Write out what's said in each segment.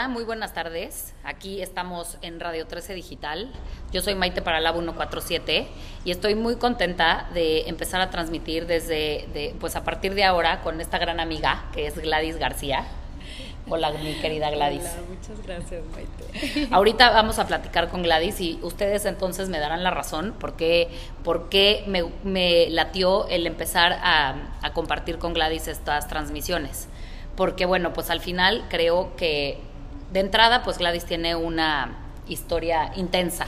Hola, muy buenas tardes. Aquí estamos en Radio 13 Digital. Yo soy Maite para Lab 147 y estoy muy contenta de empezar a transmitir desde, pues a partir de ahora con esta gran amiga que es Gladys García. Hola, mi querida Gladys. Hola, muchas gracias, Maite. Ahorita vamos a platicar con Gladys y ustedes entonces me darán la razón por qué, me, me, latió el empezar a, a compartir con Gladys estas transmisiones porque bueno, pues al final creo que de entrada, pues Gladys tiene una historia intensa,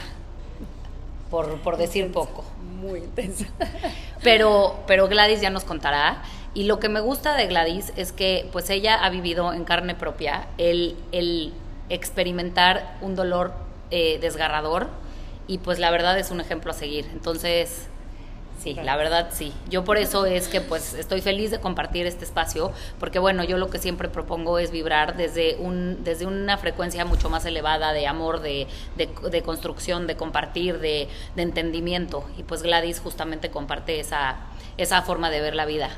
por, por decir poco. Muy intensa. Pero, pero Gladys ya nos contará. Y lo que me gusta de Gladys es que pues ella ha vivido en carne propia el, el experimentar un dolor eh, desgarrador y pues la verdad es un ejemplo a seguir. Entonces, Sí, la verdad sí. Yo por eso es que pues estoy feliz de compartir este espacio, porque bueno, yo lo que siempre propongo es vibrar desde, un, desde una frecuencia mucho más elevada de amor, de, de, construcción, de compartir, de, de, entendimiento. Y pues Gladys justamente comparte esa, esa forma de ver la vida.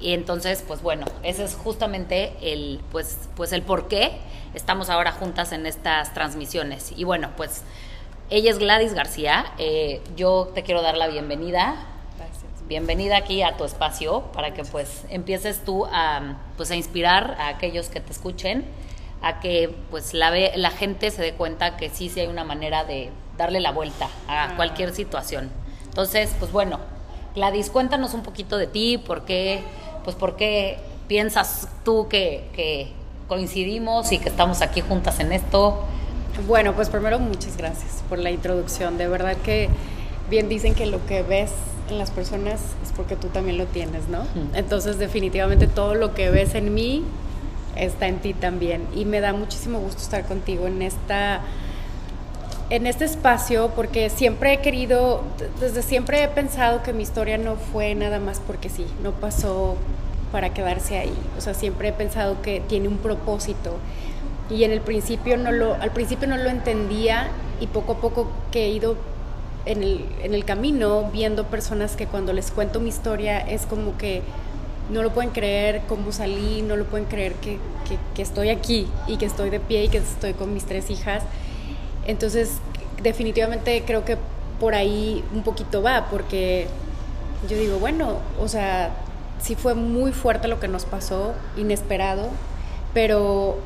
Y entonces, pues bueno, ese es justamente el, pues, pues el por qué estamos ahora juntas en estas transmisiones. Y bueno, pues ella es Gladys García. Eh, yo te quiero dar la bienvenida bienvenida aquí a tu espacio para que pues empieces tú a, pues, a inspirar a aquellos que te escuchen, a que pues la, la gente se dé cuenta que sí, sí hay una manera de darle la vuelta a cualquier situación. Entonces, pues bueno, Gladys, cuéntanos un poquito de ti, por qué, pues por qué piensas tú que, que coincidimos y que estamos aquí juntas en esto. Bueno, pues primero muchas gracias por la introducción. De verdad que bien dicen que lo que ves en las personas es porque tú también lo tienes, ¿no? Entonces definitivamente todo lo que ves en mí está en ti también y me da muchísimo gusto estar contigo en esta en este espacio porque siempre he querido desde siempre he pensado que mi historia no fue nada más porque sí, no pasó para quedarse ahí. O sea, siempre he pensado que tiene un propósito y en el principio no lo al principio no lo entendía y poco a poco que he ido en el, en el camino viendo personas que cuando les cuento mi historia es como que no lo pueden creer cómo salí, no lo pueden creer que, que, estoy aquí y que estoy de pie y que estoy con mis tres hijas. Entonces, definitivamente creo que por ahí un poquito va, porque yo digo, bueno, o sea, sí fue muy fuerte lo que nos pasó, inesperado, pero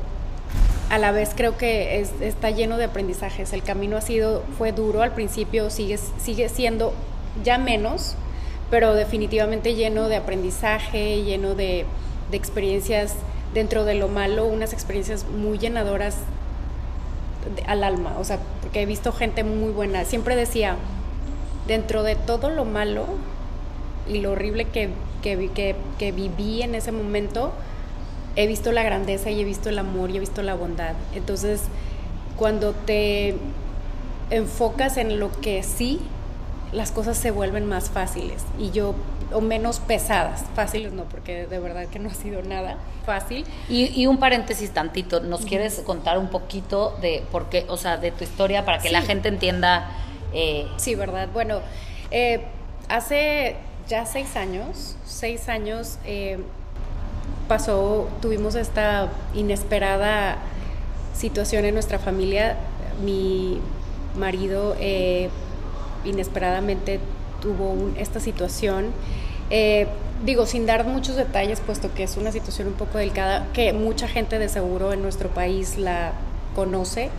a la vez creo que está lleno de aprendizajes. El camino ha sido, fue duro al principio, sigue, sigue siendo ya menos, pero definitivamente lleno de aprendizaje, lleno de, experiencias dentro de lo malo, unas experiencias muy llenadoras al alma, o sea, porque he visto gente muy buena. Siempre decía, dentro de todo lo malo y lo horrible que, que viví en ese momento, he visto la grandeza y he visto el amor y he visto la bondad. Entonces, cuando te enfocas en lo que sí, las cosas se vuelven más fáciles y yo o menos pesadas, fáciles no, porque de verdad que no ha sido nada fácil. Y, un paréntesis tantito, ¿nos quieres contar un poquito de por qué, o sea, de tu historia para que la gente entienda? Eh... Sí, verdad. Bueno, eh, hace ya seis años, seis años eh, pasó, tuvimos esta inesperada situación en nuestra familia. Mi marido eh, inesperadamente tuvo esta situación. Eh, digo, sin dar muchos detalles, puesto que es una situación un poco delicada, que mucha gente de seguro en nuestro país la conoce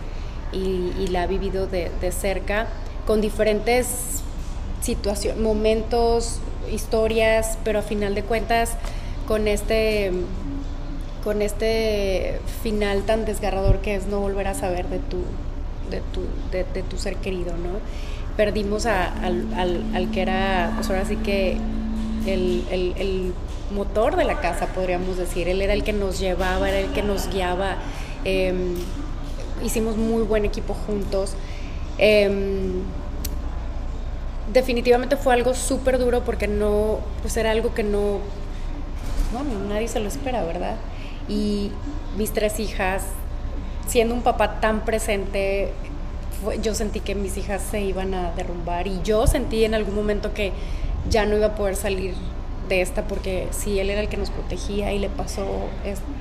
y, la ha vivido de, de cerca, con diferentes situaciones, momentos, historias, pero a final de cuentas con este con este final tan desgarrador que es no volver a saber de tu, de tu, de, tu ser querido, ¿no? Perdimos al, que era, pues ahora sí que el, motor de la casa, podríamos decir. Él era el que nos llevaba, era el que nos guiaba. Em, hicimos muy buen equipo juntos. Em, definitivamente fue algo súper duro porque no, pues era algo que no nadie se lo espera, ¿verdad? Y mis tres hijas, siendo un papá tan presente, yo sentí que mis hijas se iban a derrumbar y yo sentí en algún momento que ya no iba a poder salir de esta porque si él era el que nos protegía y le pasó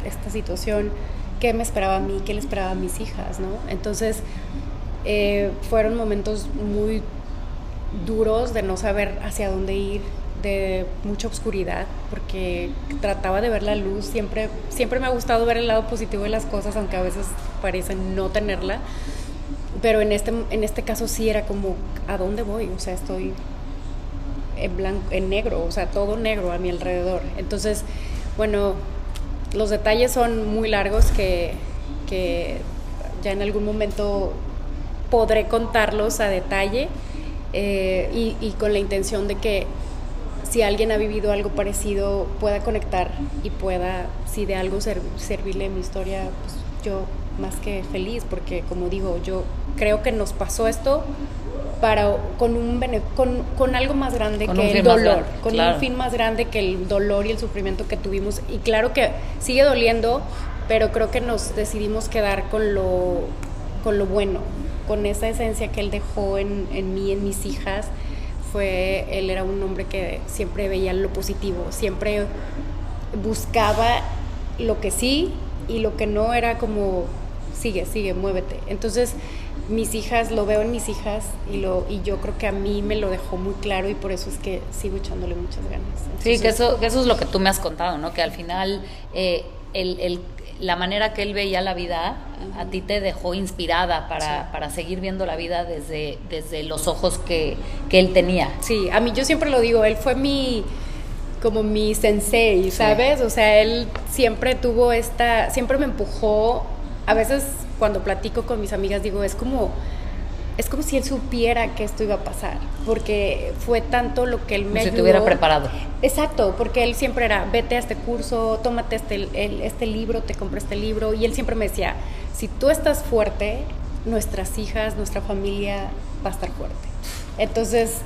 esta situación, qué me esperaba a mí, qué le esperaba a mis hijas, ¿no? Entonces, eh, fueron momentos muy duros de no saber hacia dónde ir, de mucha oscuridad, porque trataba de ver la luz. Siempre, siempre me ha gustado ver el lado positivo de las cosas, aunque a veces parecen no tenerla. Pero en este, en este caso sí era como, ¿a dónde voy? O sea, estoy en, blanco, en negro, o sea, todo negro a mi alrededor. Entonces, bueno, los detalles son muy largos que, que ya en algún momento podré contarlos a detalle eh, y, y, con la intención de que si alguien ha vivido algo parecido pueda conectar y pueda, si de algo servirle mi historia, pues yo más que feliz, porque como digo, yo creo que nos pasó esto para con un con, con algo más grande que el dolor, con un fin más grande que el dolor y el sufrimiento que tuvimos. Y claro que sigue doliendo, pero creo que nos decidimos quedar con lo, con lo bueno, con esa esencia que él dejó en, en mí, en mis hijas. Fue, él era un hombre que siempre veía lo positivo, siempre buscaba lo que sí y lo que no era como sigue, sigue, muévete. Entonces, mis hijas, lo veo en mis hijas y, lo, y yo creo que a mí me lo dejó muy claro y por eso es que sigo echándole muchas ganas. sí, que eso, que eso es lo que tú me has contado, ¿no? Que al final eh, el, el, la manera que él veía la vida a ti te dejó inspirada para, para, seguir viendo la vida desde, desde los ojos que, que, él tenía. Sí, a mí yo siempre lo digo, él fue mi como mi sensei, ¿sabes? O sea, él siempre tuvo esta, siempre me empujó, a veces cuando platico con mis amigas digo, es como, es como si él supiera que esto iba a pasar, porque fue tanto lo que él me Si te hubiera preparado. Exacto, porque él siempre era, vete a este curso, tómate este, este libro, te compré este libro, y él siempre me decía, si tú estás fuerte, nuestras hijas, nuestra familia va a estar fuerte. Entonces,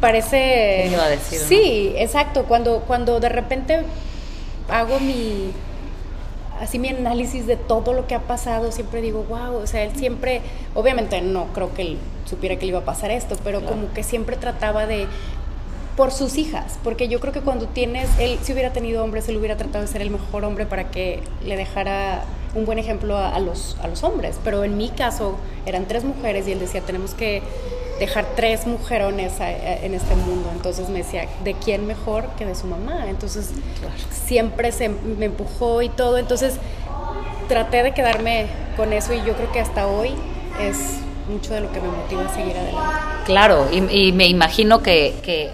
parece... iba a decir? Sí, exacto, cuando, cuando de repente hago mi así mi análisis de todo lo que ha pasado, siempre digo, wow, o sea, él siempre, obviamente no creo que él supiera que le iba a pasar esto, pero como que siempre trataba de, por sus hijas, porque yo creo que cuando tienes, él si hubiera tenido hombres, él hubiera tratado de ser el mejor hombre para que le dejara un buen ejemplo a, a los, a los hombres, pero en mi caso eran tres mujeres y él decía, tenemos que dejar tres mujerones en este mundo. Entonces me decía, ¿de quién mejor que de su mamá? Entonces siempre se me empujó y todo. Entonces traté de quedarme con eso y yo creo que hasta hoy es mucho de lo que me motiva a seguir adelante. Claro, y, me imagino que, que,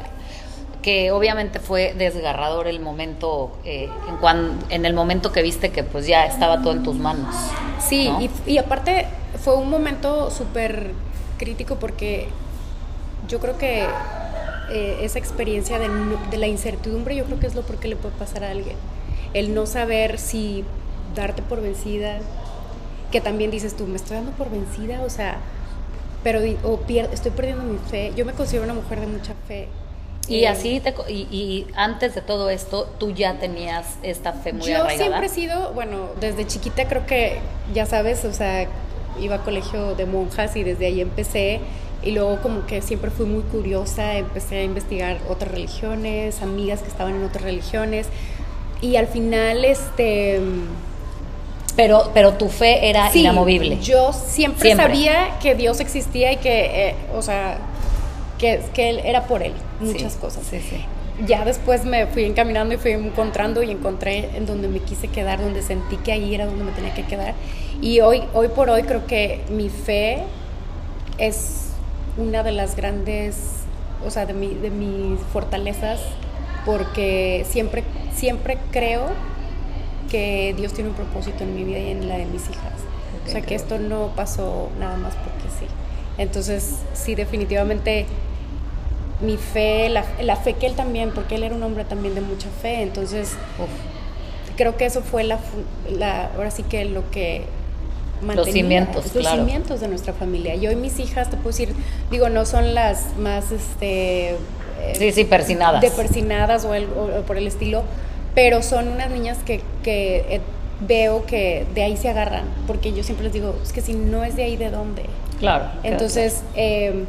que, obviamente fue desgarrador el momento, eh, en, cuan, en el momento que viste que pues ya estaba todo en tus manos. Sí, y, y aparte fue un momento súper crítico porque yo creo que eh, esa experiencia de, de, la incertidumbre yo creo que es lo porque le puede pasar a alguien. El no saber si darte por vencida, que también dices tú, me estoy dando por vencida, o sea, pero o estoy perdiendo mi fe. Yo me considero una mujer de mucha fe. Y eh, así, te, y, y, antes de todo esto, tú ya tenías esta fe muy yo. Yo siempre he sido, bueno, desde chiquita creo que, ya sabes, o sea, iba a colegio de monjas y desde ahí empecé y luego como que siempre fui muy curiosa, empecé a investigar otras religiones, amigas que estaban en otras religiones y al final este pero pero tu fe era inamovible. Yo siempre, sabía que Dios existía y que eh, o sea, que, que él era por él muchas cosas. Sí, sí ya después me fui encaminando y fui encontrando y encontré en donde me quise quedar, donde sentí que ahí era donde me tenía que quedar. Y hoy, hoy por hoy creo que mi fe es una de las grandes, o sea, de, mi, de mis fortalezas, porque siempre, siempre creo que Dios tiene un propósito en mi vida y en la de mis hijas. o sea, que esto no pasó nada más porque sí. Entonces, sí, definitivamente mi fe, la, la, fe que él también, porque él era un hombre también de mucha fe, entonces creo que eso fue la, la, ahora sí que lo que mantenía, los cimientos, los cimientos de nuestra familia. Y hoy mis hijas, te puedo decir, digo, no son las más, este... Sí, sí, persinadas. De persinadas o, el, o, por el estilo, pero son unas niñas que, que eh, veo que de ahí se agarran, porque yo siempre les digo, es que si no es de ahí, ¿de dónde? Claro. Entonces, eh,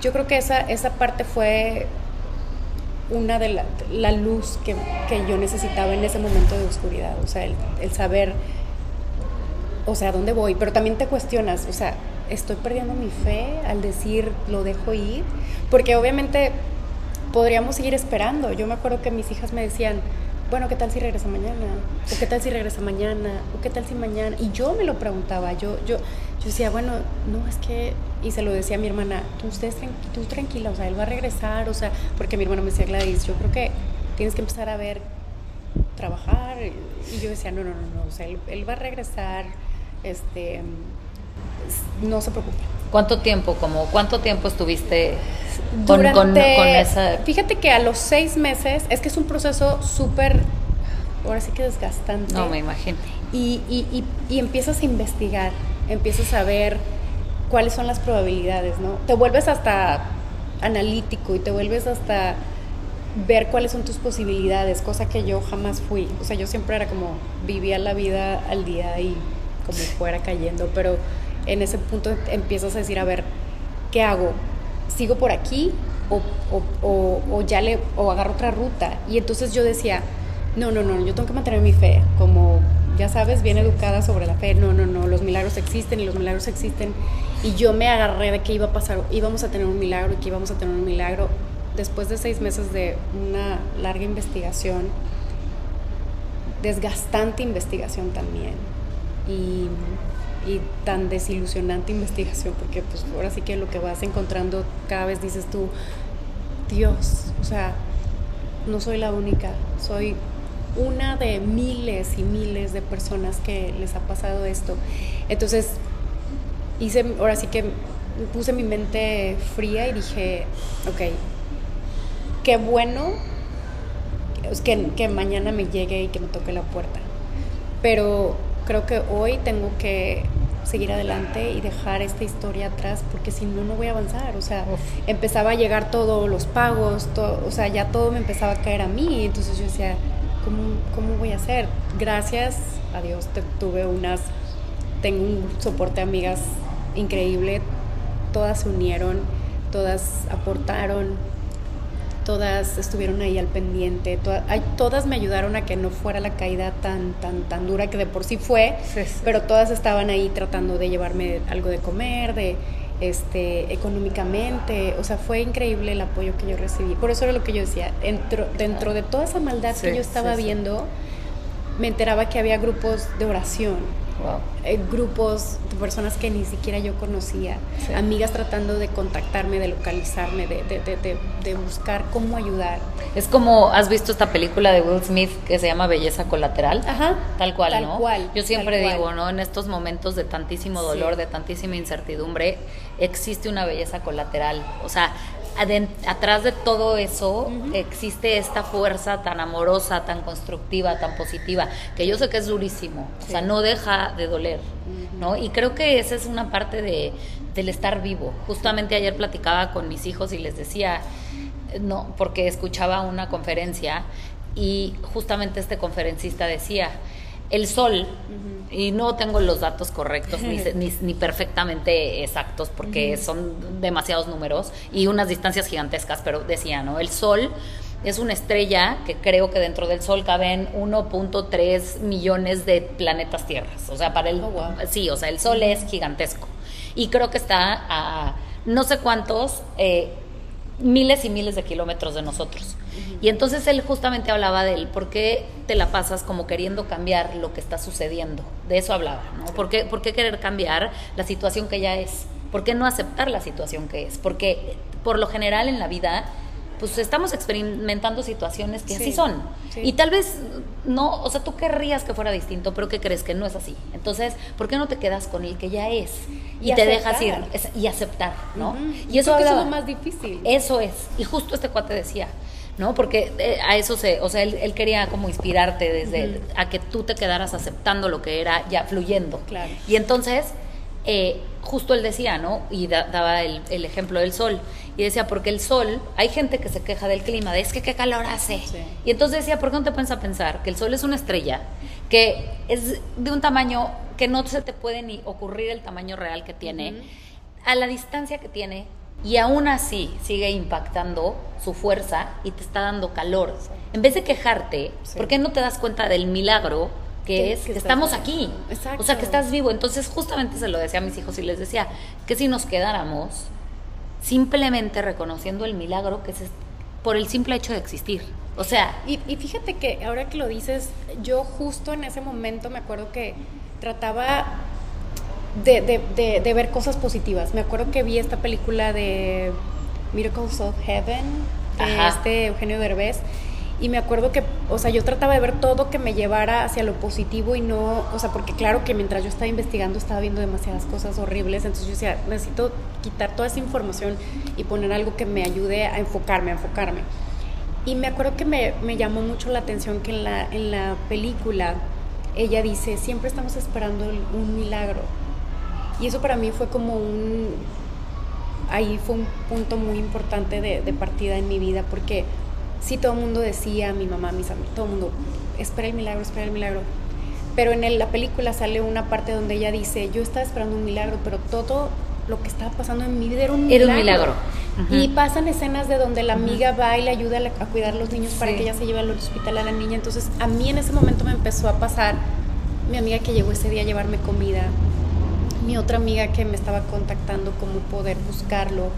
yo creo que esa, esa parte fue una de la, la luz que, que, yo necesitaba en ese momento de oscuridad, o sea, el, el, saber o sea, ¿dónde voy? Pero también te cuestionas, o sea, ¿estoy perdiendo mi fe al decir lo dejo ir? Porque obviamente podríamos seguir esperando. Yo me acuerdo que mis hijas me decían, bueno, ¿qué tal si regresa mañana? ¿O qué tal si regresa mañana? ¿O qué tal si mañana? Y yo me lo preguntaba, yo, yo, yo decía, bueno, no, es que, y se lo decía a mi hermana, tú, usted, tú tranquila, o sea, él va a regresar, o sea, porque mi hermana me decía, Gladys, yo creo que tienes que empezar a ver, trabajar, y yo decía, no, no, no, no, o sea, él, va a regresar, este, no se preocupe. ¿Cuánto tiempo, como, cuánto tiempo estuviste con, con, esa...? Fíjate que a los seis meses, es que es un proceso súper, ahora sí que desgastante. No, me imagino. Y, y, y, empiezas a investigar, empiezas a ver cuáles son las probabilidades, ¿no? Te vuelves hasta analítico y te vuelves hasta ver cuáles son tus posibilidades, cosa que yo jamás fui. O sea, yo siempre era como vivía la vida al día y como fuera cayendo, pero en ese punto empiezas a decir, a ver, ¿qué hago? ¿Sigo por aquí o, o, o, ya le, o agarro otra ruta? Y entonces yo decía, no, no, no, yo tengo que mantener mi fe, como ya sabes, bien educada sobre la fe, no, no, no, los milagros existen y los milagros existen. Y yo me agarré de que iba a pasar, íbamos a tener un milagro y que íbamos a tener un milagro. Después de seis meses de una larga investigación, desgastante investigación también, y y tan desilusionante investigación, porque pues ahora sí que lo que vas encontrando cada vez dices tú, Dios, o sea, no soy la única, soy una de miles y miles de personas que les ha pasado esto. Entonces, hice, ahora sí que puse mi mente fría y dije, ok, qué bueno que, que mañana me llegue y que me toque la puerta. Pero creo que hoy tengo que seguir adelante y dejar esta historia atrás porque si no, no voy a avanzar. O sea, empezaba a llegar todos los pagos, todo, o sea, ya todo me empezaba a caer a mí. Entonces yo decía, ¿cómo, cómo voy a hacer? Gracias a Dios tuve unas, tengo un soporte de amigas increíble, todas se unieron, todas aportaron, todas estuvieron ahí al pendiente, todas me ayudaron a que no fuera la caída tan, tan, tan dura que de por sí fue, pero todas estaban ahí tratando de llevarme algo de comer, de este, económicamente, o sea, fue increíble el apoyo que yo recibí. Por eso era lo que yo decía, dentro, dentro de toda esa maldad que yo estaba viendo, me enteraba que había grupos de oración, eh, grupos de personas que ni siquiera yo conocía, amigas tratando de contactarme, de localizarme, de, de, de, de, buscar cómo ayudar. Es como, ¿has visto esta película de Will Smith que se llama Belleza Colateral? Ajá. Tal cual, tal ¿no? Cual, yo siempre digo, ¿no? En estos momentos de tantísimo dolor, de tantísima incertidumbre, existe una belleza colateral. O sea, atrás de todo eso existe esta fuerza tan amorosa, tan constructiva, tan positiva, que yo sé que es durísimo, o sea, no deja de doler, ¿no? Y creo que esa es una parte de, del estar vivo. Justamente ayer platicaba con mis hijos y les decía, no, porque escuchaba una conferencia y justamente este conferencista decía, el sol, y no tengo los datos correctos ni, ni, perfectamente exactos porque son demasiados números y unas distancias gigantescas, pero decía, ¿no? El sol es una estrella que creo que dentro del sol caben 1.3 millones de planetas tierras. O sea, para el... Oh, sí, o sea, el sol es gigantesco. Y creo que está a no sé cuántos... Eh, miles y miles de kilómetros de nosotros. Y entonces él justamente hablaba de él, ¿por qué te la pasas como queriendo cambiar lo que está sucediendo? De eso hablaba, ¿no? ¿Por qué, ¿Por qué querer cambiar la situación que ya es? ¿Por qué no aceptar la situación que es? Porque por lo general en la vida pues estamos experimentando situaciones que así son. Y tal vez no, o sea, tú querrías que fuera distinto, pero que crees que no es así. Entonces, ¿por qué no te quedas con el que ya es? Y, te dejas ir y aceptar, ¿no? Y eso es lo más difícil. Eso es. Y justo este cuate decía, ¿no? Porque eh, a eso se, o sea, él, quería como inspirarte desde a que tú te quedaras aceptando lo que era ya fluyendo. Claro. Y entonces eh, justo él decía, ¿no? Y daba el, ejemplo del sol. Y decía, porque el sol, hay gente que se queja del clima, de es que qué calor hace. Y entonces decía, ¿por qué no te pones a pensar que el sol es una estrella, que es de un tamaño que no se te puede ni ocurrir el tamaño real que tiene, a la distancia que tiene, y aún así sigue impactando su fuerza y te está dando calor. En vez de quejarte, ¿por qué no te das cuenta del milagro que, es que, estamos aquí. O sea, que estás vivo. Entonces, justamente se lo decía a mis hijos y les decía que si nos quedáramos simplemente reconociendo el milagro que es por el simple hecho de existir. O sea. Y, fíjate que ahora que lo dices, yo justo en ese momento me acuerdo que trataba de, de, de, ver cosas positivas. Me acuerdo que vi esta película de Miracles of Heaven de este Eugenio Derbez y me acuerdo que, o sea, yo trataba de ver todo que me llevara hacia lo positivo y no, o sea, porque claro que mientras yo estaba investigando estaba viendo demasiadas cosas horribles, entonces yo decía, necesito quitar toda esa información y poner algo que me ayude a enfocarme, a enfocarme. Y me acuerdo que me, me llamó mucho la atención que en la, en la película ella dice, siempre estamos esperando un milagro. Y eso para mí fue como un, ahí fue un punto muy importante de, de partida en mi vida, porque sí todo el mundo decía, mi mamá, mis amigos, todo el mundo, espera el milagro, espera el milagro. Pero en la película sale una parte donde ella dice, yo estaba esperando un milagro, pero todo lo que estaba pasando en mi vida era un milagro. Era un milagro. Y pasan escenas de donde la amiga va y le ayuda a, cuidar a los niños para que ella se lleve al hospital a la niña. Entonces a mí en ese momento me empezó a pasar mi amiga que llegó ese día a llevarme comida, mi otra amiga que me estaba contactando cómo poder buscarlo,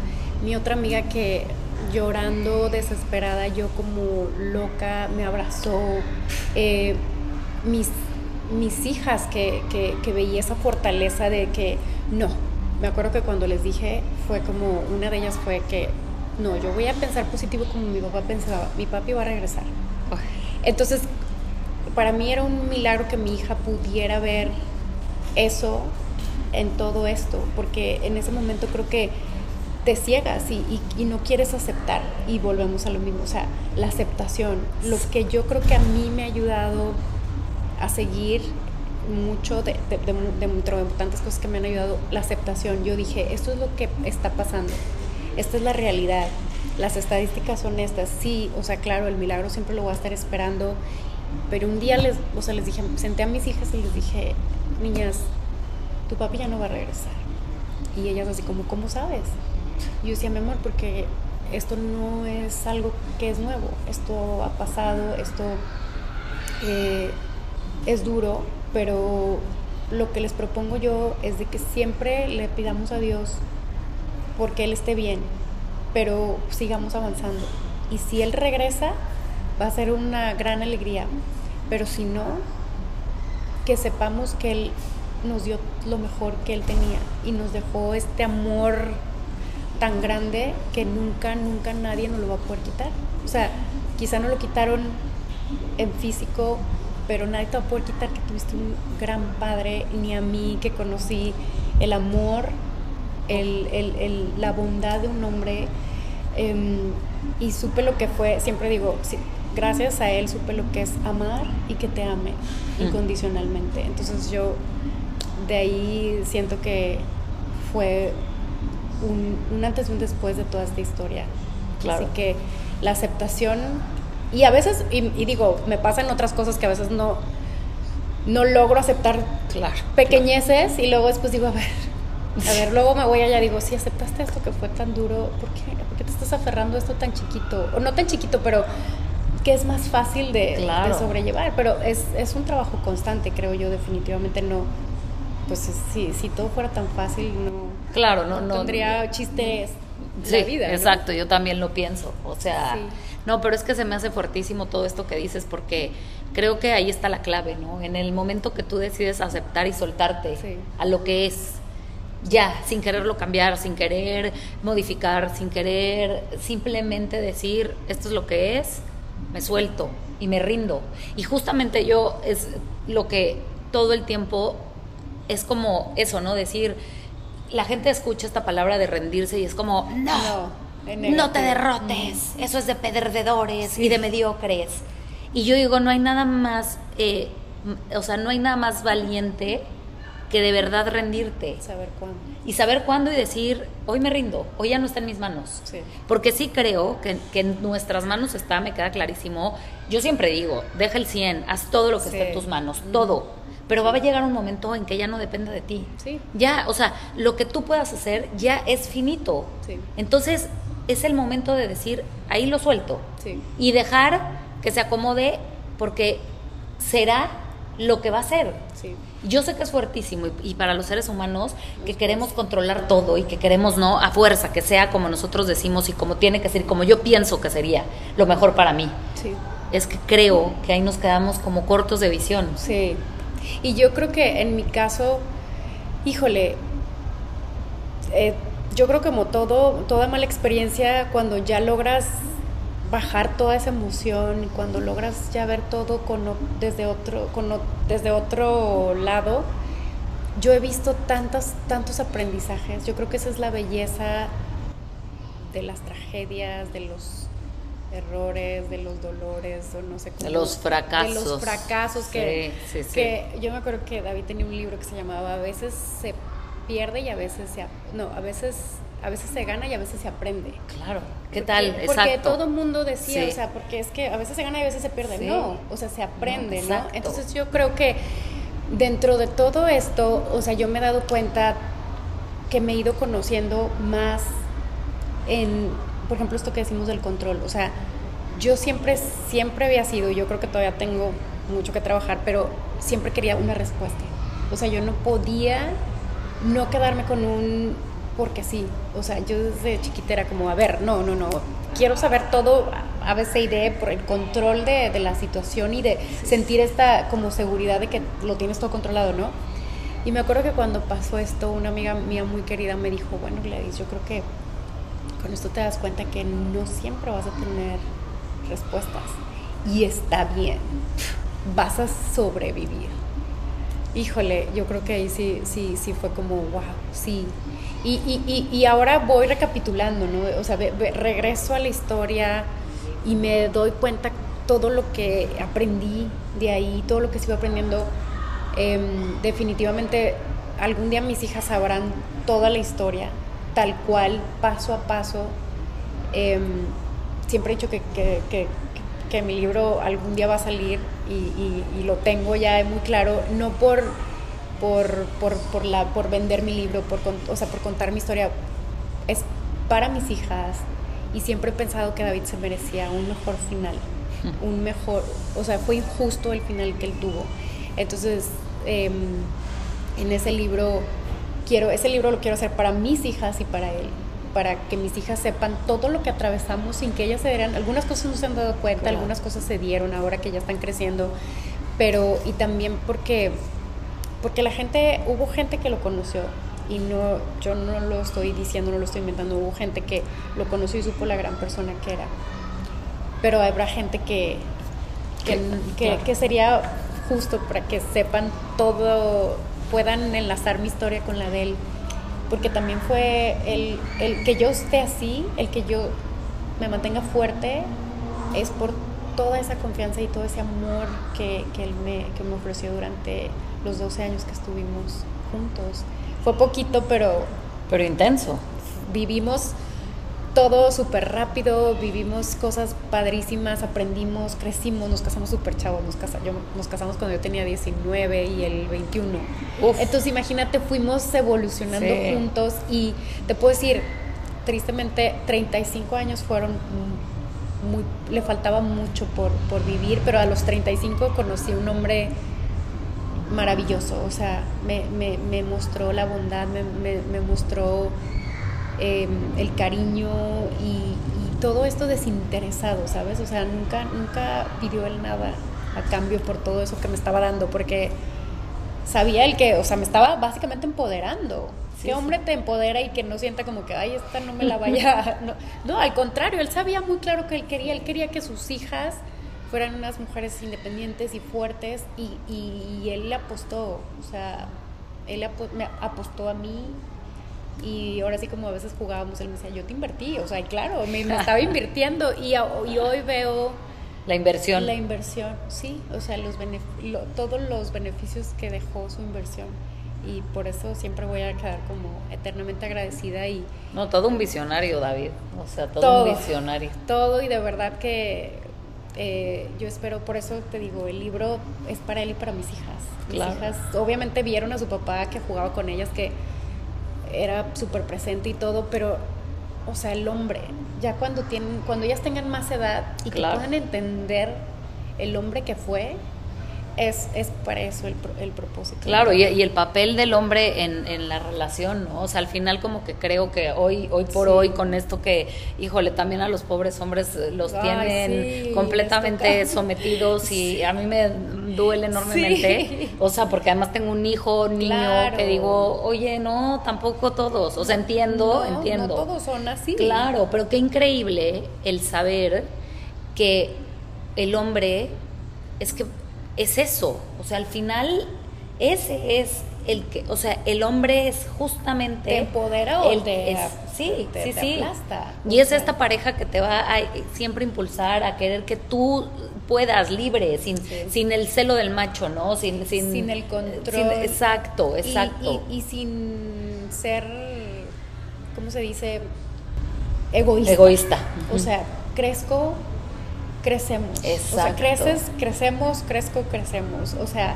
mi otra amiga que llorando, desesperada, yo como loca, me abrazó. Eh, mis, mis hijas que, que, veía esa fortaleza de que no. Me acuerdo que cuando les dije, fue como, una de ellas fue que, no, yo voy a pensar positivo como mi papá pensaba, mi papi va a regresar. Entonces, para mí era un milagro que mi hija pudiera ver eso en todo esto, porque en ese momento creo que te ciegas y, no quieres aceptar y volvemos a lo mismo, o sea, la aceptación, lo que yo creo que a mí me ha ayudado a seguir mucho de, de, de, tantas cosas que me han ayudado, la aceptación, yo dije, esto es lo que está pasando, esta es la realidad, las estadísticas son estas, sí, o sea, claro, el milagro siempre lo voy a estar esperando, pero un día les, o sea, les dije, senté a mis hijas y les dije, niñas, tu papi ya no va a regresar. Y ellas así como, ¿cómo sabes? yo decía, mi amor, porque esto no es algo que es nuevo, esto ha pasado, esto eh, es duro, pero lo que les propongo yo es de que siempre le pidamos a Dios porque Él esté bien, pero sigamos avanzando. Y si Él regresa, va a ser una gran alegría, pero si no, que sepamos que Él nos dio lo mejor que Él tenía y nos dejó este amor tan grande que nunca, nunca nadie nos lo va a poder quitar. O sea, quizá no lo quitaron en físico, pero nadie te va a poder quitar que tuviste un gran padre, ni a mí que conocí el amor, el, el, el, la bondad de un hombre. Em, y supe lo que fue, siempre digo, gracias a él supe lo que es amar y que te ame mm. incondicionalmente. Entonces yo de ahí siento que fue un, antes y un después de toda esta historia. Así que la aceptación, y a veces, y, digo, me pasan otras cosas que a veces no, no logro aceptar claro, pequeñeces y luego después digo, a ver, a ver, luego me voy allá y digo, si aceptaste esto que fue tan duro, ¿por qué, ¿por qué te estás aferrando a esto tan chiquito? O no tan chiquito, pero que es más fácil de, de sobrellevar. Pero es, es, un trabajo constante, creo yo, definitivamente no. Pues si, si todo fuera tan fácil, no, Claro, no, no. Tendría chistes de vida. Exacto, yo también lo pienso. O sea, no, pero es que se me hace fuertísimo todo esto que dices porque creo que ahí está la clave, ¿no? En el momento que tú decides aceptar y soltarte a lo que es, ya, sin quererlo cambiar, sin querer modificar, sin querer simplemente decir, esto es lo que es, me suelto y me rindo. Y justamente yo es lo que todo el tiempo es como eso, ¿no? Decir, la gente escucha esta palabra de rendirse y es como, no, no, te derrotes, eso es de perdedores y de mediocres. Y yo digo, no hay nada más, eh, o sea, no hay nada más valiente que de verdad rendirte. Saber cuándo. Y saber cuándo y decir, hoy me rindo, hoy ya no está en mis manos. Porque sí creo que, en nuestras manos está, me queda clarísimo. Yo siempre digo, deja el 100, haz todo lo que esté en tus manos, todo pero va a llegar un momento en que ya no depende de ti. Sí. Ya, o sea, lo que tú puedas hacer ya es finito. Sí. Entonces, es el momento de decir, ahí lo suelto. Sí. Y dejar que se acomode porque será lo que va a ser. Yo sé que es fuertísimo y, para los seres humanos que queremos controlar todo y que queremos, ¿no? A fuerza, que sea como nosotros decimos y como tiene que ser, como yo pienso que sería lo mejor para mí. Sí. Es que creo que ahí nos quedamos como cortos de visión. Sí. Y yo creo que en mi caso, híjole, eh, yo creo que como todo, toda mala experiencia, cuando ya logras bajar toda esa emoción y cuando logras ya ver todo con, desde, otro, con, desde otro lado, yo he visto tantos, tantos aprendizajes. Yo creo que esa es la belleza de las tragedias, de los errores, de los dolores, o no sé cómo. De los fracasos. De los fracasos que, que yo me acuerdo que David tenía un libro que se llamaba A veces se pierde y a veces se... No, a veces a veces se gana y a veces se aprende. Claro, ¿qué tal? Porque todo el mundo decía, o sea, porque es que a veces se gana y a veces se pierde. No, o sea, se aprende, ¿no? Entonces yo creo que dentro de todo esto, o sea, yo me he dado cuenta que me he ido conociendo más en, por ejemplo, esto que decimos del control. O sea, yo siempre, siempre había sido, yo creo que todavía tengo mucho que trabajar, pero siempre quería una respuesta. O sea, yo no podía no quedarme con un porque sí. O sea, yo desde chiquitera como, a ver, no, no, no, quiero saber todo a veces idea por el control de, de, la situación y de sentir esta como seguridad de que lo tienes todo controlado, ¿no? Y me acuerdo que cuando pasó esto, una amiga mía muy querida me dijo, bueno, Gladys, yo creo que con esto te das cuenta que no siempre vas a tener respuestas. Y está bien, vas a sobrevivir. Híjole, yo creo que ahí sí, sí, sí fue como, wow, sí, y, y, y, ahora voy recapitulando, ¿no? O sea, regreso a la historia y me doy cuenta todo lo que aprendí de ahí, todo lo que sigo aprendiendo. Em, definitivamente algún día mis hijas sabrán toda la historia, tal cual, paso a paso. Em, siempre he dicho que, que, que, que, mi libro algún día va a salir y, y lo tengo ya muy claro, no por por, por, por, la, por vender mi libro, por, o sea, por contar mi historia, es para mis hijas y siempre he pensado que David se merecía un mejor final, un mejor, o sea, fue injusto el final que él tuvo. Entonces, em, en ese libro, quiero, ese libro lo quiero hacer para mis hijas y para él, para que mis hijas sepan todo lo que atravesamos sin que ellas se dieran, algunas cosas no se han dado cuenta, algunas cosas se dieron ahora que ya están creciendo, pero y también porque porque la gente, hubo gente que lo conoció y no, yo no lo estoy diciendo, no lo estoy inventando, hubo gente que lo conoció y supo la gran persona que era. Pero habrá gente que, que, sería justo para que sepan todo, puedan enlazar mi historia con la de él. Porque también fue el, el que yo esté así, el que yo me mantenga fuerte, es por toda esa confianza y todo ese amor que, que él me, que me ofreció durante los 12 años que estuvimos juntos. Fue poquito, pero... Pero intenso. Vivimos todo súper rápido, vivimos cosas padrísimas, aprendimos, crecimos, nos casamos súper chavos, nos, nos casamos cuando yo tenía 19 y él 21. Entonces imagínate, fuimos evolucionando juntos y te puedo decir, tristemente, 35 años fueron muy, le faltaba mucho por, por vivir, pero a los 35 conocí un hombre maravilloso, o sea, me, me, me mostró la bondad, me, me mostró em, el cariño y, todo esto desinteresado, ¿sabes? O sea, nunca, nunca pidió él nada a cambio por todo eso que me estaba dando, porque sabía el que, o sea, me estaba básicamente empoderando. ¿Qué hombre te empodera y que no sienta como que, ay, esta no me la vaya? No, no, al contrario, él sabía muy claro que él quería, él quería que sus hijas fueran unas mujeres independientes y fuertes y, y, él le apostó, o sea, él me apostó a mí y ahora sí como a veces jugábamos, él me decía, yo te invertí, o sea, claro, me, estaba invirtiendo y, y, hoy veo... La inversión. La inversión, sí, o sea, los todos los beneficios que dejó su inversión y por eso siempre voy a quedar como eternamente agradecida y... No, todo un visionario, David, o sea, todo un visionario. Todo y de verdad que eh, yo espero, por eso te digo, el libro es para él y para mis hijas. Mis hijas obviamente vieron a su papá que jugaba con ellas, que era súper presente y todo, pero, o sea, el hombre, ya cuando, tienen, cuando ellas tengan más edad y que puedan entender el hombre que fue, es, es para eso el, el propósito. Claro, y, y, el papel del hombre en, en, la relación, ¿no? O sea, al final como que creo que hoy, hoy por hoy, con esto que, híjole, también a los pobres hombres los tienen sí, completamente sometidos y a mí me duele enormemente. O sea, porque además tengo un hijo, niño, claro. que digo, oye, no, tampoco todos. O sea, entiendo, no, entiendo. No todos son así. Claro, pero qué increíble el saber que el hombre es que es eso, o sea, al final ese es el que, o sea, el hombre es justamente te empodera o el, te, es, sí, te, sí, te sí. aplasta. Y es esta pareja que te va a siempre impulsar a querer que tú puedas libre, sin, Sí. sin el celo del macho, ¿no? Sin, sin, Sin el control. sin- exacto, exacto. Y, y- y sin ser, ¿cómo se dice? Egoísta. Egoísta. O sea, crezco, crecemos. O sea, Exacto. creces, crecemos, crezco, crecemos. O sea,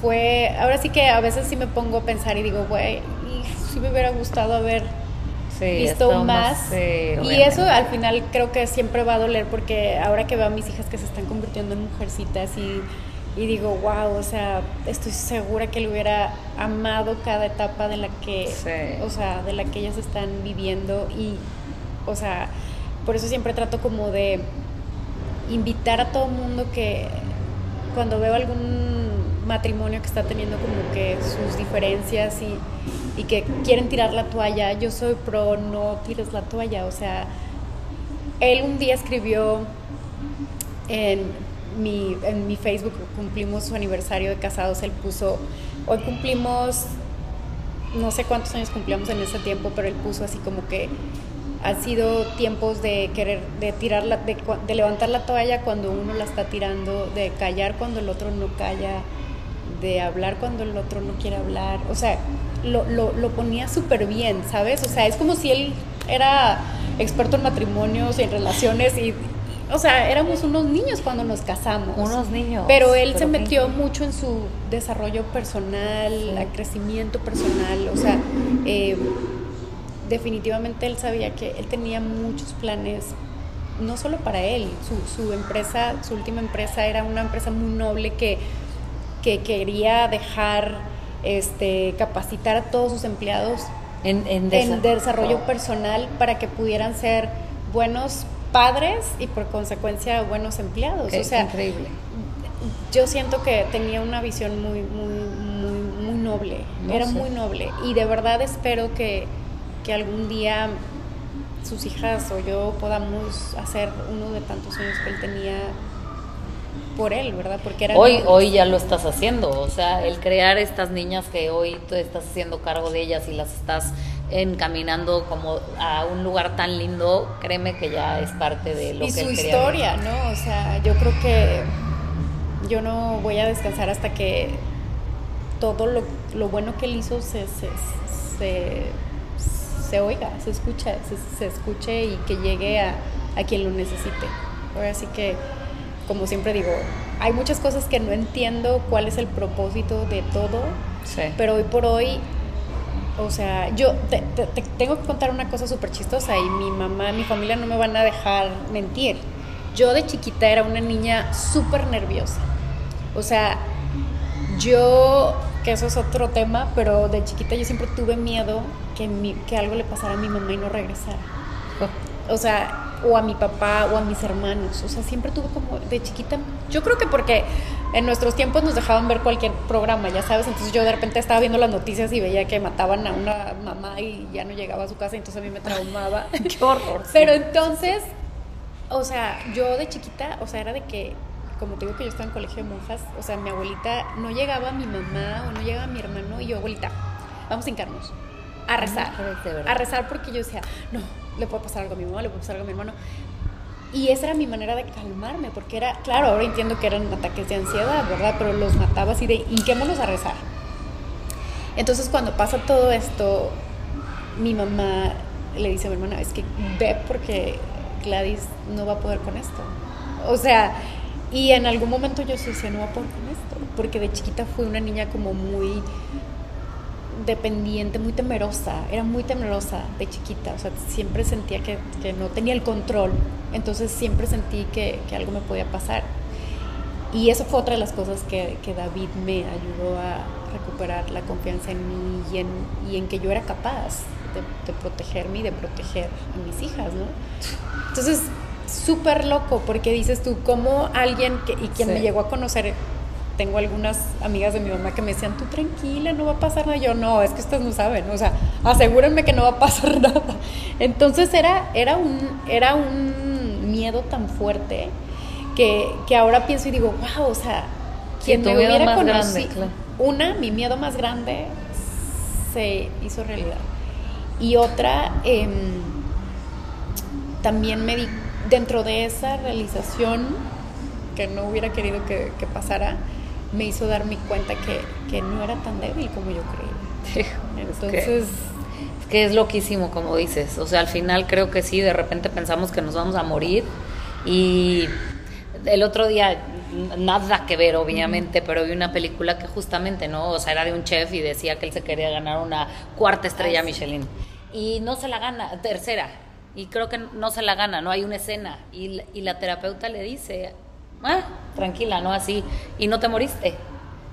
fue, ahora sí que a veces sí me pongo a pensar y digo, güey, sí me hubiera gustado haber Sí, visto más. sí, y obviamente. eso al final creo que siempre va a doler porque ahora que veo a mis hijas que se están convirtiendo en mujercitas y, y digo, wow, o sea, estoy segura que le hubiera amado cada etapa de la que, Sí. o sea, de la que ellas están viviendo y, o sea, por eso siempre trato como de invitar a todo mundo que cuando veo algún matrimonio que está teniendo como que sus diferencias y, y que quieren tirar la toalla, yo soy pro no tires la toalla, o sea, él un día escribió en mi, en mi Facebook, cumplimos su aniversario de casados, él puso, hoy cumplimos, no sé cuántos años cumplíamos en ese tiempo, pero él puso así como que han sido tiempos de querer, de tirar la, de, de levantar la toalla cuando uno la está tirando, de callar cuando el otro no calla, de hablar cuando el otro no quiere hablar. O sea, lo, lo, lo ponía súper bien, ¿sabes? O sea, es como si él era experto en matrimonios y en relaciones y, o sea, éramos unos niños cuando nos casamos. Unos niños. Pero él se qué metió mucho en su desarrollo personal, Sí. a crecimiento personal, o sea, eh, definitivamente él sabía que él tenía muchos planes, no solo para él, su, su empresa, su última empresa era una empresa muy noble que, que quería dejar, este, capacitar a todos sus empleados En, en, en desa- desarrollo Oh. personal para que pudieran ser buenos padres y por consecuencia buenos empleados. Qué o sea, increíble. yo siento que tenía una visión muy, muy, muy, muy noble, No era sé. muy noble y de verdad espero que, que algún día sus hijas o yo podamos hacer uno de tantos sueños que él tenía por él, ¿verdad? Porque era Hoy, hoy ya lo estás haciendo, o sea, el crear estas niñas que hoy tú estás haciendo cargo de ellas y las estás encaminando como a un lugar tan lindo, créeme que ya es parte de lo y que su él quería historia, ¿no? O sea, yo creo que yo no voy a descansar hasta que todo lo, lo bueno que él hizo se, se, se, se oiga, se escucha, se, se escuche y que llegue a, a quien lo necesite. Ahora sí que, como siempre digo, hay muchas cosas que no entiendo cuál es el propósito de todo, Sí. pero hoy por hoy, o sea, yo te, te- te tengo que contar una cosa súper chistosa y mi mamá, mi familia no me van a dejar mentir. Yo de chiquita era una niña súper nerviosa. O sea, yo, que eso es otro tema, pero de chiquita yo siempre tuve miedo que, mi- que algo le pasara a mi mamá y no regresara o sea, o a mi papá o a mis hermanos. O sea, siempre tuve como de chiquita. Yo creo que porque en nuestros tiempos nos dejaban ver cualquier programa, ya sabes. Entonces yo de repente estaba viendo las noticias y veía que mataban a una mamá y ya no llegaba a su casa, entonces a mí me traumaba. Qué horror. sí. Pero entonces, o sea, yo de chiquita, o sea, era de que, como te digo que yo estaba en colegio de monjas, o sea, mi abuelita no llegaba mi mamá o no llegaba mi hermano y yo, abuelita, vamos a hincarnos a rezar. a rezar porque yo decía, no, le puede pasar algo a mi mamá, le puede pasar algo a mi hermano. Y esa era mi manera de calmarme, porque era, claro, ahora entiendo que eran ataques de ansiedad, ¿verdad? Pero los mataba así de, hinquémonos a rezar. Entonces cuando pasa todo esto, mi mamá le dice a mi hermana, es que ve porque Gladys no va a poder con esto. O sea, y en algún momento yo decía, no va a poder con esto, porque de chiquita fui una niña como muy dependiente, muy temerosa, era muy temerosa de chiquita, o sea, siempre sentía que, que no tenía el control, entonces siempre sentí que, que algo me podía pasar. Y eso fue otra de las cosas que, que David me ayudó a recuperar la confianza en mí y en, y en que yo era capaz de, de, protegerme y de proteger a mis hijas, ¿no? Entonces, súper loco, porque dices tú, como alguien, que, y quien sí. me llegó a conocer, tengo algunas amigas de mi mamá que me decían, tú tranquila, no va a pasar nada. Yo, no, es que ustedes no saben, o sea, asegúrenme que no va a pasar nada. Entonces era, era, un, era un miedo tan fuerte que, que ahora pienso y digo, wow, o sea, quien me hubiera conocido, claro. una, mi miedo más grande se hizo realidad. Y otra, eh, también me di, dentro de esa realización que no hubiera querido que, que pasara, me hizo darme cuenta que, que, no era tan débil como yo creía. Entonces... Es que es loquísimo, como dices. O sea, al final creo que sí, de repente pensamos que nos vamos a morir y el otro día nada que ver obviamente, pero vi una película que justamente, ¿no? O sea, era de un chef y decía que él se quería ganar una cuarta estrella ah, sí. Michelin y no se la gana, tercera, y creo que no se la gana, no hay una escena y, y la terapeuta le dice, ah, tranquila, no así, y no te moriste.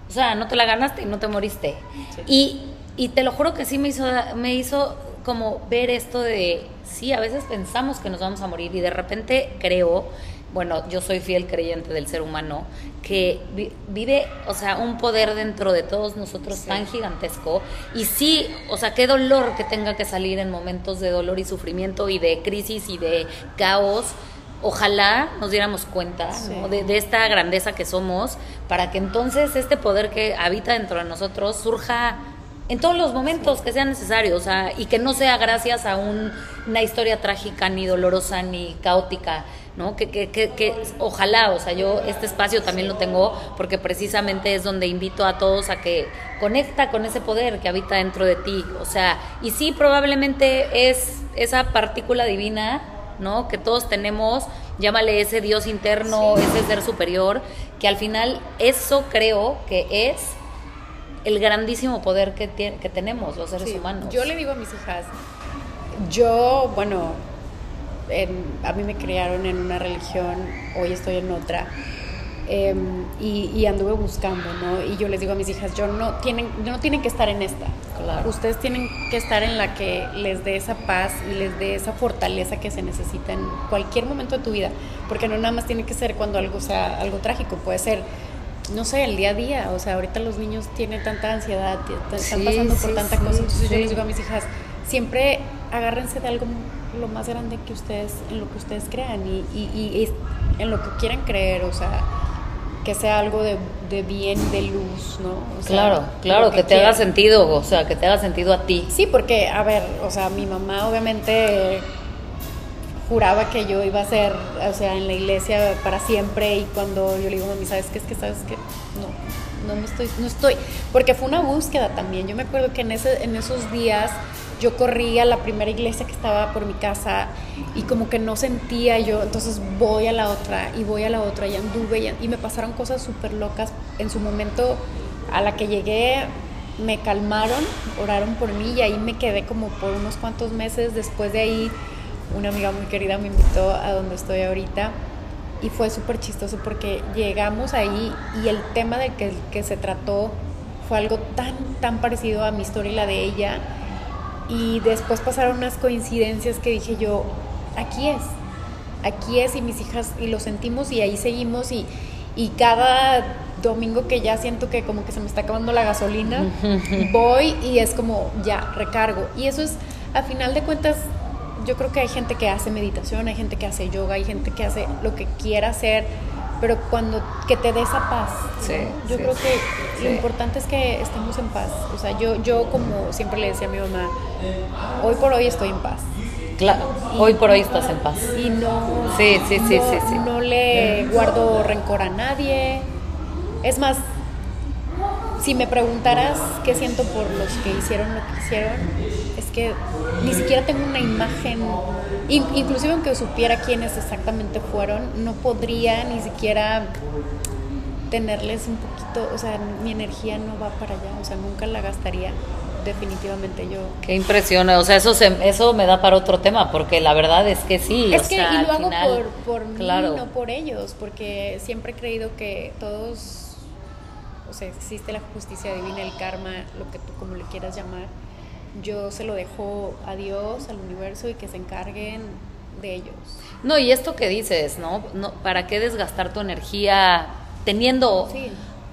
O sea, no te la ganaste y no te moriste. Sí. Y, y te lo juro que sí me hizo, me hizo como ver esto de, sí, a veces pensamos que nos vamos a morir y de repente creo bueno, yo soy fiel creyente del ser humano, que vi vive, o sea, un poder dentro de todos nosotros sí. tan gigantesco. Y sí, o sea, qué dolor que tenga que salir en momentos de dolor y sufrimiento y de crisis y de caos. Ojalá nos diéramos cuenta sí. ¿no? de, de, esta grandeza que somos para que entonces este poder que habita dentro de nosotros surja en todos los momentos que sean necesarios o sea, y que no sea gracias a un, una historia trágica, ni dolorosa, ni caótica, ¿no? Que, que, que, que, ojalá, o sea, yo este espacio también lo tengo porque precisamente es donde invito a todos a que conecta con ese poder que habita dentro de ti, o sea, y sí, probablemente es esa partícula divina, ¿no? Que todos tenemos, llámale ese Dios interno, sí. ese ser superior, que al final eso creo que es el grandísimo poder que, que tenemos los seres sí. humanos. Yo le digo a mis hijas, yo, bueno, en, a mí me criaron en una religión, hoy estoy en otra. Eh, y, y, anduve buscando, ¿no? Y yo les digo a mis hijas, yo no tienen, no tienen que estar en esta. Claro. Ustedes tienen que estar en la que les dé esa paz y les dé esa fortaleza que se necesita en cualquier momento de tu vida. Porque no nada más tiene que ser cuando algo sea algo trágico, puede ser no sé, el día a día. O sea, ahorita los niños tienen tanta ansiedad, están sí, pasando por sí, tanta sí, cosa. Entonces yo les digo a mis hijas, siempre agárrense de algo lo más grande que ustedes, en lo que ustedes crean y, y, y en lo que quieran creer, o sea, que sea algo de, de bien, de luz, ¿no? O sea, claro, claro, que, que te haga sentido, o sea, que te haga sentido a ti. Sí, porque, a ver, o sea, mi mamá obviamente juraba que yo iba a ser, o sea, en la iglesia para siempre y cuando yo le digo, mami, ¿sabes qué? Es que, ¿sabes qué? No, no me estoy, no estoy, porque fue una búsqueda también. Yo me acuerdo que en, ese, en esos días yo corría a la primera iglesia que estaba por mi casa y como que no sentía yo, entonces voy a la otra y voy a la otra y anduve y, me pasaron cosas súper locas. En su momento a la que llegué me calmaron, oraron por mí y ahí me quedé como por unos cuantos meses. Después de ahí una amiga muy querida me invitó a donde estoy ahorita y fue súper chistoso porque llegamos ahí y el tema del que, que se trató fue algo tan, tan parecido a mi historia y la de ella y después pasaron unas coincidencias que dije yo, aquí es, aquí es y mis hijas, y lo sentimos y ahí seguimos y, y cada domingo que ya siento que como que se me está acabando la gasolina, voy y es como ya, recargo. Y eso es, a final de cuentas, yo creo que hay gente que hace meditación, hay gente que hace yoga, hay gente que hace lo que quiera hacer, pero cuando que te dé esa paz. Sí, yo sí, creo que sí. lo importante es que estemos en paz. O sea, yo, yo como siempre le decía a mi mamá, hoy por hoy estoy en paz. Claro, y, hoy por hoy estás en paz. Y no, sí, sí, sí, no, sí, sí. no le guardo rencor a nadie. Es más, si me preguntaras qué siento por los que hicieron lo que hicieron, es que ni siquiera tengo una imagen, inclusive aunque supiera quiénes exactamente fueron, no podría ni siquiera tenerles un poquito, o sea, mi energía no va para allá, o sea, nunca la gastaría definitivamente yo. Qué impresión, o sea, eso se, eso me da para otro tema, porque la verdad es que sí. Es o que sea, y lo hago final, por, por mí, claro. no por ellos, porque siempre he creído que todos, o sea, existe la justicia divina, el karma, lo que tú como le quieras llamar. Yo se lo dejo a Dios, al universo y que se encarguen de ellos. No, y esto que dices, ¿no? no ¿Para qué desgastar tu energía teniendo Sí.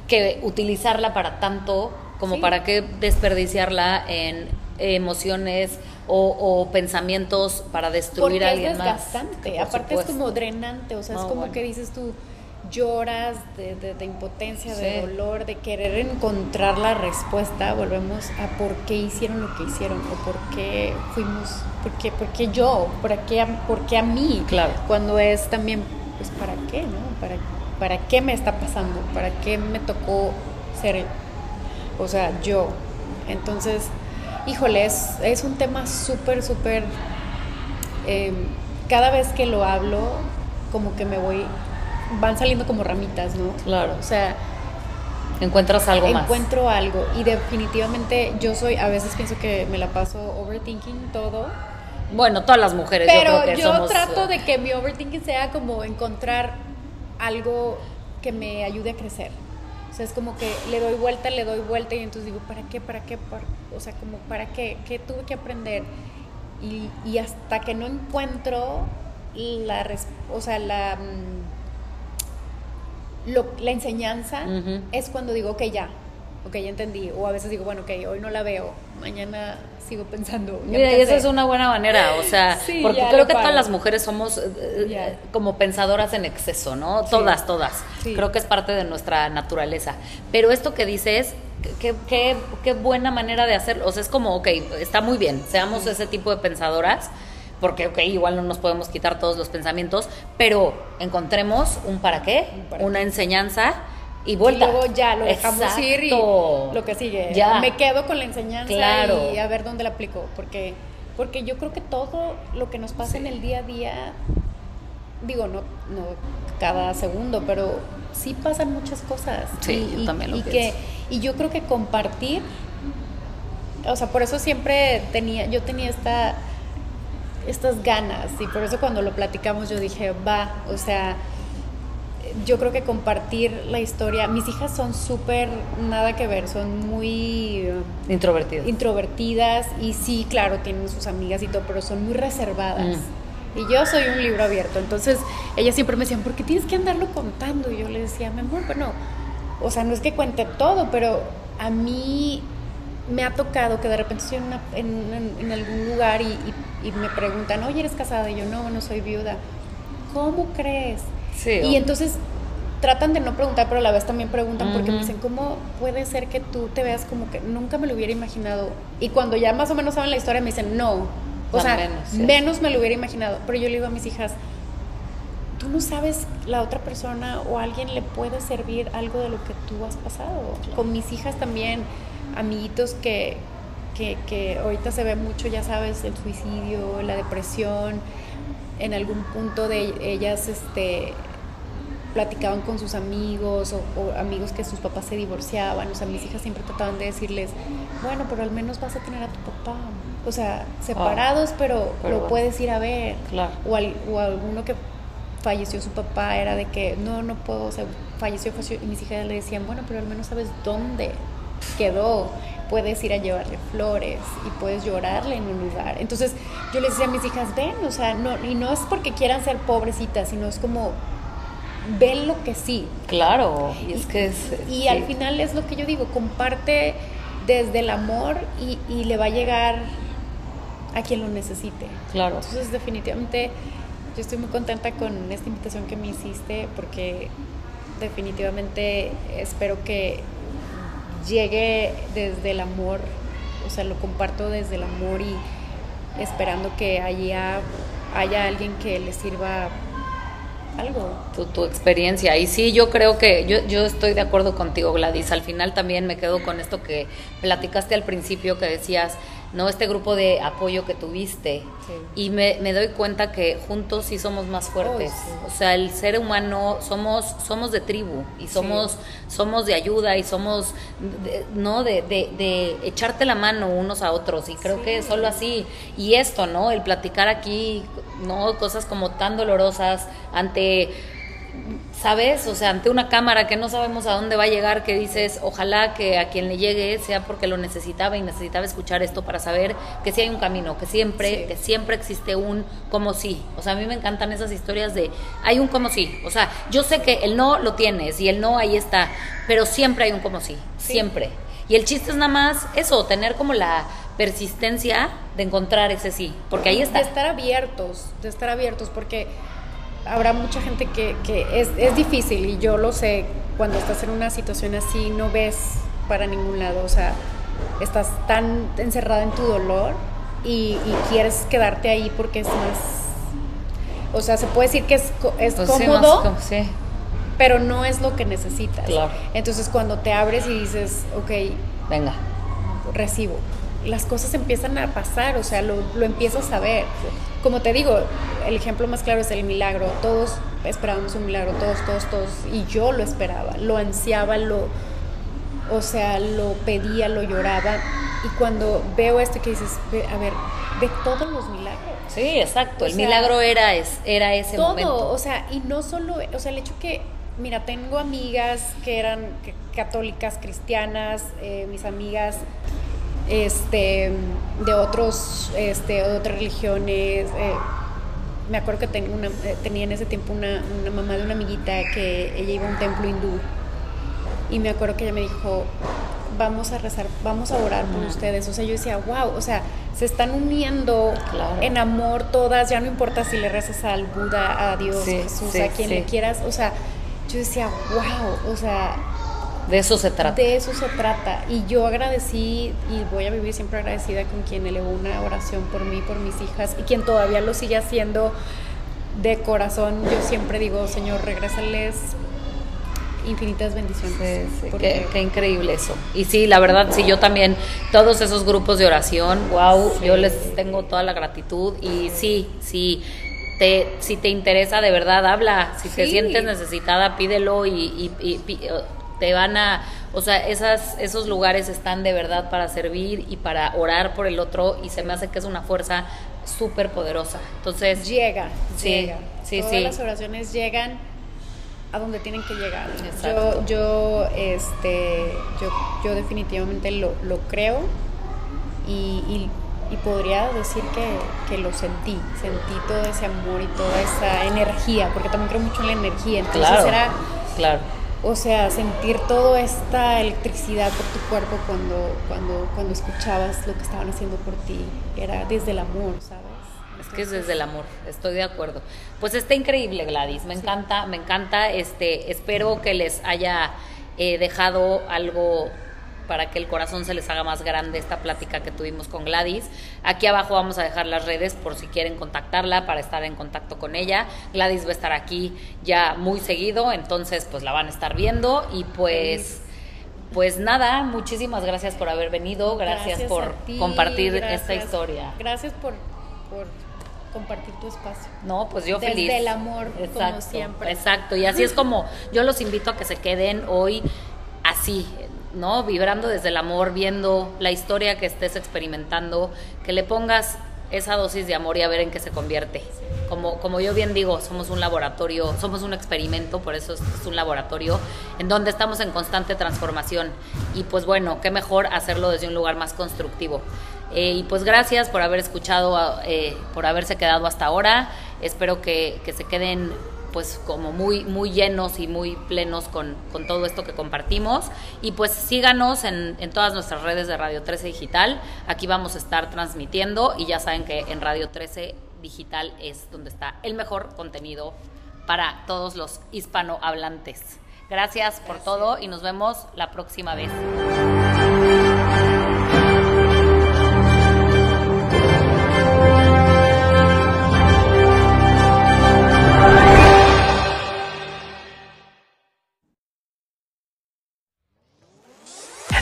que utilizarla para tanto como Sí. para qué desperdiciarla en emociones o, o pensamientos para destruir Porque a es alguien más? desgastante, Que por aparte es como drenante, o sea, es como bueno. que dices tú, lloras de, de- de impotencia, de dolor, de querer encontrar la respuesta, volvemos a por qué hicieron lo que hicieron, o por qué fuimos, por qué, por qué yo, por qué, a- por qué a mí, Claro. cuando es también, pues, ¿para qué, no? ¿Para, ¿Para qué me está pasando? ¿Para qué me tocó ser, o sea, yo? Entonces, híjole, es, es un tema súper, súper eh, cada vez que lo hablo, como que me voy, van saliendo como ramitas, ¿no? Claro. O sea, Encuentras algo más. encuentro algo y definitivamente yo soy, a veces pienso que me la paso overthinking todo, Bueno, todas las mujeres yo pero yo, somos, trato eh, de que mi overthinking sea como encontrar algo que me ayude a crecer. O sea, es como que le doy vuelta, le doy vuelta y entonces digo, ¿para qué? ¿Para qué? Para- o sea, como, ¿para qué? ¿Qué tuve que aprender? Y, y hasta que no encuentro la, o sea, la, mm, lo- la enseñanza, es cuando digo, ok, ya, ok, ya entendí. O a veces digo, bueno, ok, hoy no la veo, mañana sigo pensando. Mira, y esa es una buena manera, o sea, Sí, porque creo que todas las mujeres somos eh, eh, como pensadoras en exceso, ¿no? Sí. Todas, todas. Sí. Creo que es parte de nuestra naturaleza. Pero esto que dices, qué, qué, qué buena manera de hacerlo. O sea, es como, ok, está muy bien, seamos ese tipo de pensadoras, porque, ok, igual no nos podemos quitar todos los pensamientos, pero encontremos un para qué, Un para una qué. enseñanza y vuelta. Y luego ya lo dejamos ir y Exacto. lo que sigue. Ya. Me quedo con la enseñanza Claro. y a ver dónde la aplico. Porque, porque yo creo que todo lo que nos pasa en el día a día, digo, no, no cada segundo, pero sí pasan muchas cosas. Sí, y, yo también lo y que Y yo creo que compartir, o sea, por eso siempre tenía, yo tenía esta estas ganas y por eso cuando lo platicamos yo dije, va, o sea, yo creo que compartir la historia, mis hijas son súper nada que ver, son muy eh, Introvertido. introvertidas y sí, claro, tienen sus amigas y todo, pero son muy reservadas. Mm. Y yo soy un libro abierto, entonces ellas siempre me decían, ¿por qué tienes que andarlo contando? Y yo les decía, mi amor, bueno, o sea, no es que cuente todo, pero a mí me ha tocado que de repente estoy en, una- en, en- en algún lugar y, y- y me preguntan, oye, ¿eres casada? Y yo, no, no soy viuda. ¿Cómo crees? Sí, y entonces tratan de no preguntar, pero a la vez también preguntan porque me dicen, ¿cómo puede ser que tú te veas como que nunca me lo hubiera imaginado? Y cuando ya más o menos saben la historia me dicen, no. O sea, menos, menos, me lo hubiera imaginado. Pero yo le digo a mis hijas, tú no sabes la otra persona o alguien le puede servir algo de lo que tú has pasado. Con mis hijas también, amiguitos que, que, que ahorita se ve mucho, ya sabes, el suicidio, la depresión. En algún punto de ellas, este platicaban con sus amigos o, o amigos que sus papás se divorciaban, o sea, mis hijas siempre trataban de decirles, bueno, pero al menos vas a tener a tu papá, o sea, separados, pero, pero lo puedes ir a ver, Claro. o, al- o alguno que falleció su papá era de que no, no puedo, o sea, falleció, falleció, y mis hijas le decían, bueno, pero al menos sabes dónde quedó, puedes ir a llevarle flores y puedes llorarle en un lugar. Entonces yo les decía a mis hijas, ven, o sea, no, y no es porque quieran ser pobrecitas, sino es como, ven lo que sí. Claro, y es que es... Y sí. al final es lo que yo digo, comparte desde el amor y, y le va a llegar a quien lo necesite. Claro. Entonces definitivamente yo estoy muy contenta con esta invitación que me hiciste porque definitivamente espero que llegue desde el amor, o sea, lo comparto desde el amor y esperando que haya, haya alguien que le sirva algo. tu, tu experiencia. Y sí, yo creo que yo, yo estoy de acuerdo contigo, Gladys. Al final también me quedo con esto que platicaste al principio, que decías, ¿no? Este grupo de apoyo que tuviste. Y me, me, doy cuenta que juntos sí somos más fuertes. O sea, el ser humano somos, somos de tribu y somos, somos de ayuda y somos, ¿no? De, de, de, echarte la mano unos a otros. Y creo que solo así. Y esto, ¿no? El platicar aquí, ¿no? Cosas como tan dolorosas ante ¿sabes? O sea, ante una cámara que no sabemos a dónde va a llegar, que dices, ojalá que a quien le llegue sea porque lo necesitaba y necesitaba escuchar esto para saber que sí hay un camino, que siempre, que siempre existe un como sí. O sea, a mí me encantan esas historias de hay un como sí. O sea, yo sé que el no lo tienes y el no ahí está, pero siempre hay un como sí, siempre. Y el chiste es nada más eso, tener como la persistencia de encontrar ese sí, porque ahí está. De estar abiertos, de estar abiertos, porque habrá mucha gente que, que es, es, difícil y yo lo sé, cuando estás en una situación así no ves para ningún lado, o sea, estás tan encerrada en tu dolor y, quieres quedarte ahí porque es más, o sea, se puede decir que es, es pues cómodo, sí, pero no es lo que necesitas. Entonces cuando te abres y dices, ok, venga, recibo las cosas empiezan a pasar, o sea, lo, lo empiezas a ver. Como te digo, el ejemplo más claro es el milagro. Todos esperábamos un milagro, todos, todos, todos. Y yo lo esperaba, lo ansiaba, lo, o sea, lo pedía, lo lloraba. Y cuando veo esto que dices, a ver, de todos los milagros. Sí, exacto. el milagro era, es, era ese todo, momento. o sea, y no solo, o sea, el hecho que, mira, tengo amigas que eran católicas, cristianas, eh, mis amigas este, de otros, este, otras religiones. Eh, me acuerdo que una, eh, tenía en ese tiempo una, una, mamá de una amiguita que ella iba a un templo hindú y me acuerdo que ella me dijo, vamos a rezar, vamos a orar por ustedes. O sea, yo decía, wow, o sea, se están uniendo en amor todas, ya no importa si le rezas al Buda, a Dios, Jesús, a quien le quieras. O sea, yo decía, wow, o sea, de eso se trata. De eso se trata. Y yo agradecí y voy a vivir siempre agradecida con quien elevó una oración por mí, por mis hijas y quien todavía lo sigue haciendo de corazón. Yo siempre digo, Señor, regrésales infinitas bendiciones. qué, increíble eso. Y sí, la verdad, sí, yo también, todos esos grupos de oración, wow, yo les tengo toda la gratitud y sí, sí. Te, si te interesa de verdad, habla. Si te sientes necesitada, pídelo y, y te van a, o sea, esas, esos lugares están de verdad para servir y para orar por el otro y se me hace que es una fuerza súper poderosa. Entonces... Llega, sí, llega. Sí, Todas las oraciones llegan a donde tienen que llegar. Yo, yo, este, yo, yo definitivamente lo, lo creo y, y, podría decir que, que, lo sentí, sentí todo ese amor y toda esa energía, porque también creo mucho en la energía. Entonces claro, era... Claro o sea, sentir toda esta electricidad por tu cuerpo cuando, cuando, cuando escuchabas lo que estaban haciendo por ti, era desde el amor, ¿sabes? Es que es desde el amor, estoy de acuerdo. Pues está increíble, Gladys, me encanta, me encanta, este, espero que les haya eh, dejado algo para que el corazón se les haga más grande esta plática que tuvimos con Gladys. Aquí abajo vamos a dejar las redes por si quieren contactarla para estar en contacto con ella. Gladys va a estar aquí ya muy seguido, entonces pues la van a estar viendo y pues pues nada, muchísimas gracias por haber venido, gracias, por compartir esta historia. Gracias por, por compartir tu espacio. No, pues yo feliz. Desde el amor, como siempre. Exacto, y así es como yo los invito a que se queden hoy así, ¿no? Vibrando desde el amor, viendo la historia que estés experimentando, que le pongas esa dosis de amor y a ver en qué se convierte. Como, como yo bien digo, somos un laboratorio, somos un experimento, por eso es, un laboratorio en donde estamos en constante transformación. Y pues bueno, qué mejor hacerlo desde un lugar más constructivo. Eh, y pues gracias por haber escuchado, eh, por haberse quedado hasta ahora. Espero que, que se queden pues como muy, muy llenos y muy plenos con, todo esto que compartimos. Y pues síganos en, en, todas nuestras redes de Radio 13 Digital. Aquí vamos a estar transmitiendo y ya saben que en Radio 13 Digital es donde está el mejor contenido para todos los hispanohablantes. Gracias por todo y nos vemos la próxima vez.